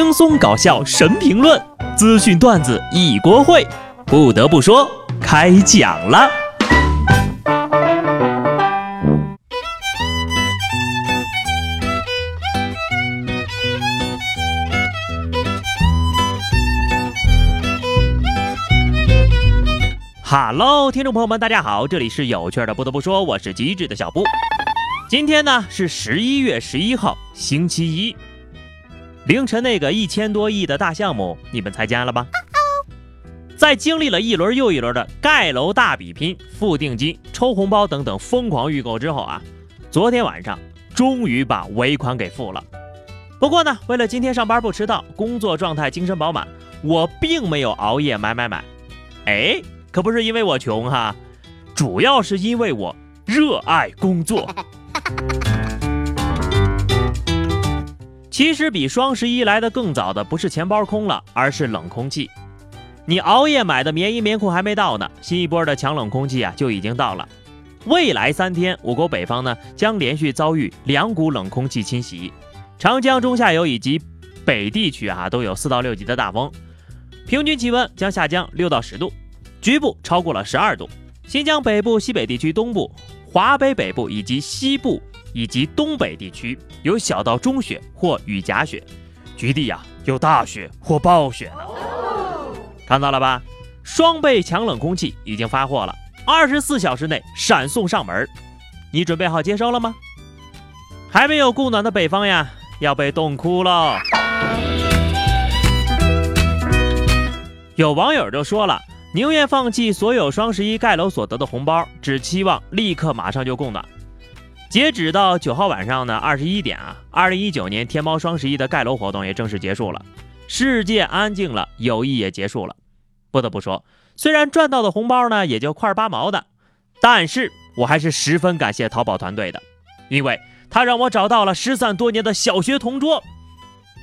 轻松搞笑神评论，资讯段子一锅烩。不得不说，开讲了。哈喽，听众朋友们，大家好，这里是有趣的。不得不说，我是机智的小布。今天呢是十一月十一号，星期一。凌晨那个一千多亿的大项目，你们参加了吧？在经历了一轮又一轮的盖楼大比拼、付定金、抽红包等等疯狂预购之后啊，昨天晚上终于把尾款给付了。不过呢，为了今天上班不迟到，工作状态精神饱满，我并没有熬夜买买买。哎。可不是因为我穷哈，主要是因为我热爱工作。其实比双十一来的更早的不是钱包空了，而是冷空气。你熬夜买的棉衣棉裤还没到呢，新一波的强冷空气啊就已经到了。未来三天，我国北方呢将连续遭遇两股冷空气侵袭，长江中下游以及北地区啊都有四到六级的大风，平均气温将下降六到十度。局部超过了十二度，新疆北部、西北地区东部、华北北部以及西部以及东北地区有小到中雪或雨夹雪，局地呀有大雪或暴雪呢。看到了吧？双倍强冷空气已经发货了，二十四小时内闪送上门，你准备好接收了吗？还没有供暖的北方呀，要被冻哭喽！有网友就说了。宁愿放弃所有双十一盖楼所得的红包，只期望立刻马上就供暖。截止到九号晚上呢，二十一点啊，二零一九年天猫双十一的盖楼活动也正式结束了，世界安静了，友谊也结束了。不得不说，虽然赚到的红包呢也就块八毛的，但是我还是十分感谢淘宝团队的，因为他让我找到了失散多年的小学同桌。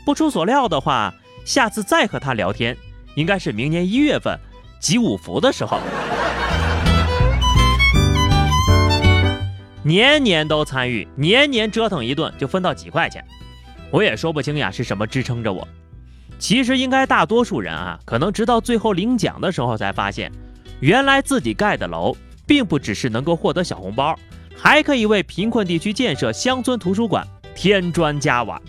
不出所料的话，下次再和他聊天，应该是明年一月份。集五福的时候，年年都参与，年年折腾一顿就分到几块钱，我也说不清呀是什么支撑着我。其实应该大多数人啊，可能直到最后领奖的时候才发现，原来自己盖的楼并不只是能够获得小红包，还可以为贫困地区建设乡村图书馆添砖加瓦。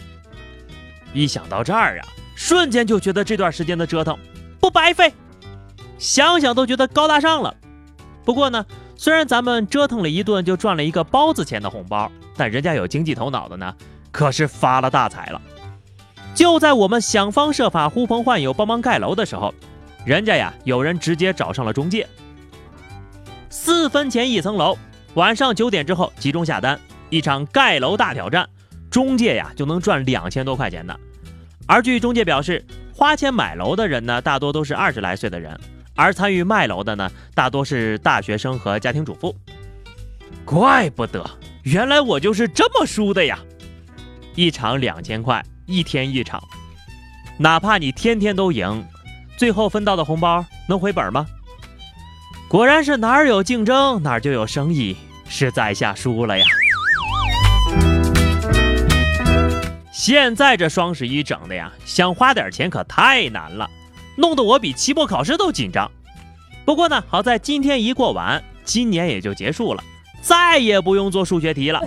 一想到这儿啊，瞬间就觉得这段时间的折腾不白费。想想都觉得高大上了。不过呢，虽然咱们折腾了一顿就赚了一个包子钱的红包，但人家有经济头脑的呢，可是发了大财了。就在我们想方设法呼朋唤友帮忙盖楼的时候，人家呀有人直接找上了中介。四分钱一层楼，晚上九点之后集中下单，一场盖楼大挑战，中介呀就能赚两千多块钱的。而据中介表示，花钱买楼的人呢，大多都是二十来岁的人。而参与卖楼的呢，大多是大学生和家庭主妇。怪不得，原来我就是这么输的呀！一场两千块，一天一场，哪怕你天天都赢，最后分到的红包能回本吗？果然是哪儿有竞争，哪儿就有生意，是在下输了呀！现在这双十一整的呀，想花点钱可太难了。弄得我比期末考试都紧张。不过呢，好在今天一过完，今年也就结束了，再也不用做数学题了。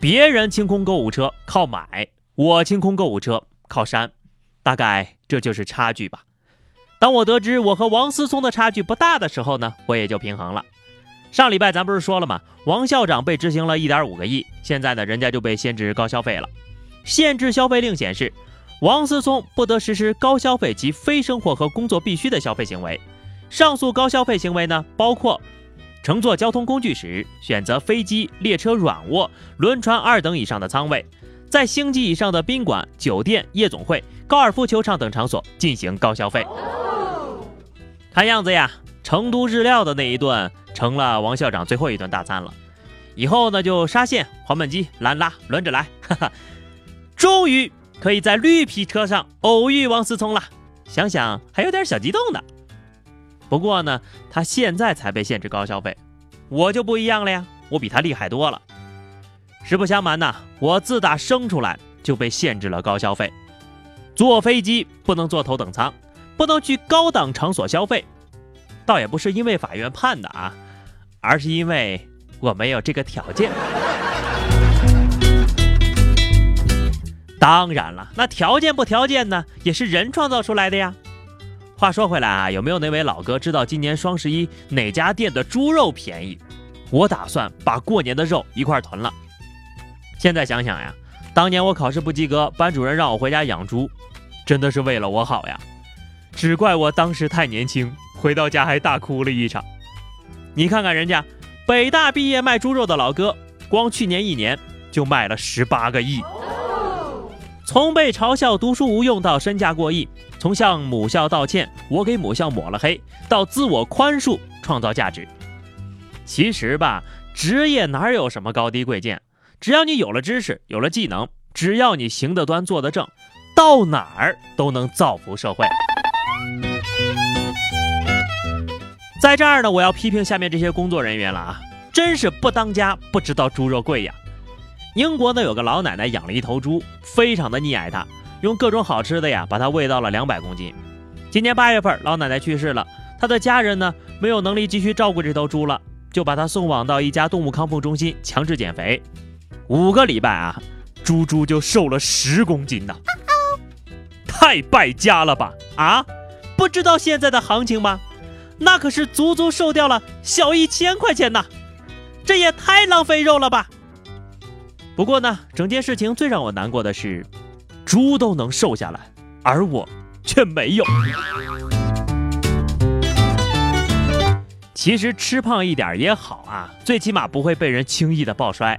别人清空购物车靠买，我清空购物车靠删，大概这就是差距吧。当我得知我和王思聪的差距不大的时候呢，我也就平衡了。上礼拜咱不是说了吗？王校长被执行了一点五个亿，现在呢，人家就被限制高消费了。限制消费令显示。王思聪不得实施高消费及非生活和工作必需的消费行为。上述高消费行为呢，包括乘坐交通工具时选择飞机、列车软卧、轮船二等以上的舱位，在星级以上的宾馆、酒店、夜总会、高尔夫球场等场所进行高消费。看样子呀，成都日料的那一顿成了王校长最后一顿大餐了。以后呢，就沙县、黄焖鸡、兰拉轮着来，哈哈，终于。可以在绿皮车上偶遇王思聪了，想想还有点小激动呢。不过呢，他现在才被限制高消费，我就不一样了呀，我比他厉害多了。实不相瞒呐，我自打生出来就被限制了高消费。坐飞机不能坐头等舱，不能去高档场所消费，倒也不是因为法院判的啊，而是因为我没有这个条件。当然了，那条件不条件呢，也是人创造出来的呀。话说回来啊，有没有哪位老哥知道今年双十一哪家店的猪肉便宜？我打算把过年的肉一块囤了。现在想想呀，当年我考试不及格，班主任让我回家养猪，真的是为了我好呀。只怪我当时太年轻，回到家还大哭了一场。你看看人家北大毕业卖猪肉的老哥，光去年一年就卖了十八个亿。从被嘲笑读书无用到身价过亿，从向母校道歉，我给母校抹了黑，到自我宽恕，创造价值。其实吧，职业哪有什么高低贵贱，只要你有了知识，有了技能，只要你行得端，坐得正，到哪儿都能造福社会。在这儿呢，我要批评下面这些工作人员了啊，真是不当家不知道猪肉贵呀。英国呢有个老奶奶养了一头猪，非常的溺爱它，用各种好吃的呀把它喂到了两百公斤。今年八月份，老奶奶去世了，她的家人呢没有能力继续照顾这头猪了，就把它送往到一家动物康复中心强制减肥。五个礼拜啊，猪猪就瘦了十公斤呢，太败家了吧？啊，不知道现在的行情吗？那可是足足瘦掉了小一千块钱呐，这也太浪费肉了吧！不过呢，整件事情最让我难过的是，猪都能瘦下来，而我却没有。其实吃胖一点也好啊，最起码不会被人轻易的抱摔。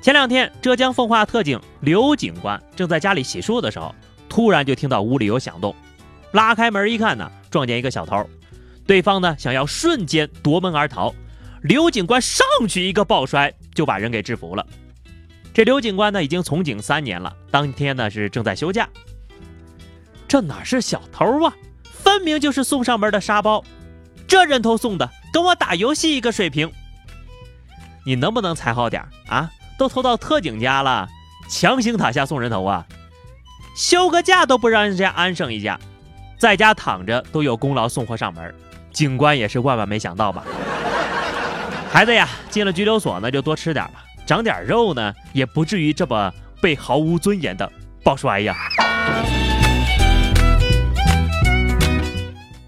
前两天，浙江奉化特警刘警官正在家里洗漱的时候，突然就听到屋里有响动，拉开门一看呢，撞见一个小偷，对方呢想要瞬间夺门而逃，刘警官上去一个抱摔，就把人给制服了。这刘警官呢，已经从警三年了。当天呢是正在休假。这哪是小偷啊，分明就是送上门的沙包。这人头送的，跟我打游戏一个水平。你能不能踩好点啊？都偷到特警家了，强行塔下送人头啊？休个假都不让人家安生一下，在家躺着都有功劳送货上门。警官也是万万没想到吧？孩子呀，进了拘留所呢，就多吃点吧。长点肉呢，也不至于这么被毫无尊严的抱摔呀。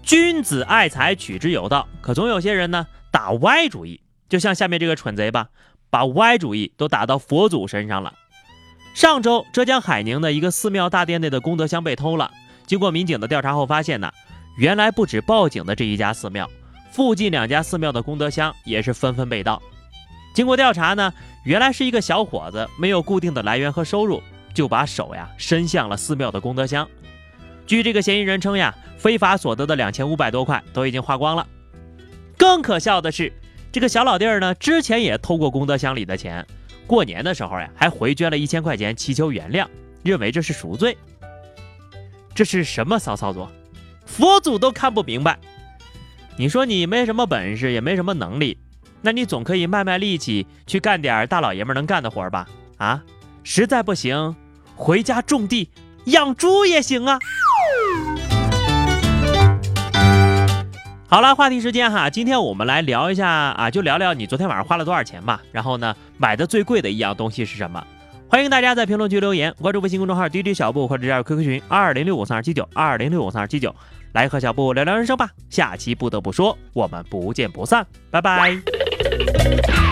君子爱财，取之有道。可总有些人呢，打歪主意，就像下面这个蠢贼吧，把歪主意都打到佛祖身上了。上周，浙江海宁的一个寺庙大殿内的功德箱被偷了。经过民警的调查后发现呢，原来不止报警的这一家寺庙，附近两家寺庙的功德箱也是纷纷被盗。经过调查呢，原来是一个小伙子没有固定的来源和收入，就把手呀伸向了寺庙的功德箱。据这个嫌疑人称呀，非法所得的两千五百多块都已经花光了。更可笑的是，这个小老弟儿呢，之前也偷过功德箱里的钱，过年的时候呀，还回捐了一千块钱祈求原谅，认为这是赎罪。这是什么骚操作？佛祖都看不明白。你说你没什么本事，也没什么能力。那你总可以卖卖力气去干点大老爷们能干的活吧？啊，实在不行，回家种地养猪也行啊。好了，话题时间哈，今天我们来聊一下啊，就聊聊你昨天晚上花了多少钱吧。然后呢，买的最贵的一样东西是什么？欢迎大家在评论区留言，关注微信公众号 DJ 小布或者加入 QQ 群二零六五三二七九二零六五三二七九。来和小布聊聊人生吧，下期不得不说，我们不见不散，拜拜。Thank you.